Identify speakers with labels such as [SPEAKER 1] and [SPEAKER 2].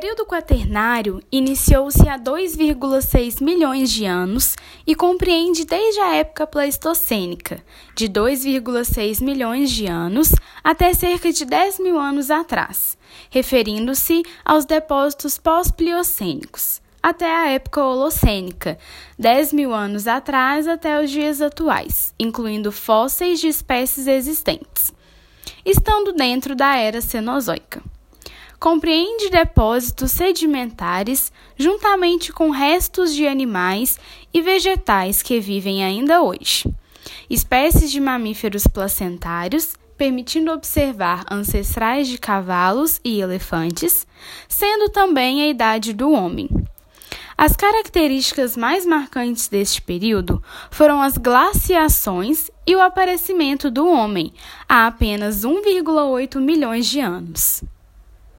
[SPEAKER 1] período quaternário iniciou-se há 2,6 milhões de anos e compreende desde a época pleistocênica, de 2,6 milhões de anos até cerca de 10 mil anos atrás, referindo-se aos depósitos pós-pliocênicos, até a época holocênica, 10 mil anos atrás até os dias atuais, incluindo fósseis de espécies existentes, estando dentro da era Cenozoica compreende depósitos sedimentares juntamente com restos de animais e vegetais que vivem ainda hoje, espécies de mamíferos placentários, permitindo observar ancestrais de cavalos e elefantes, sendo também a idade do homem. As características mais marcantes deste período foram as glaciações e o aparecimento do homem há apenas 1,8 milhões de anos.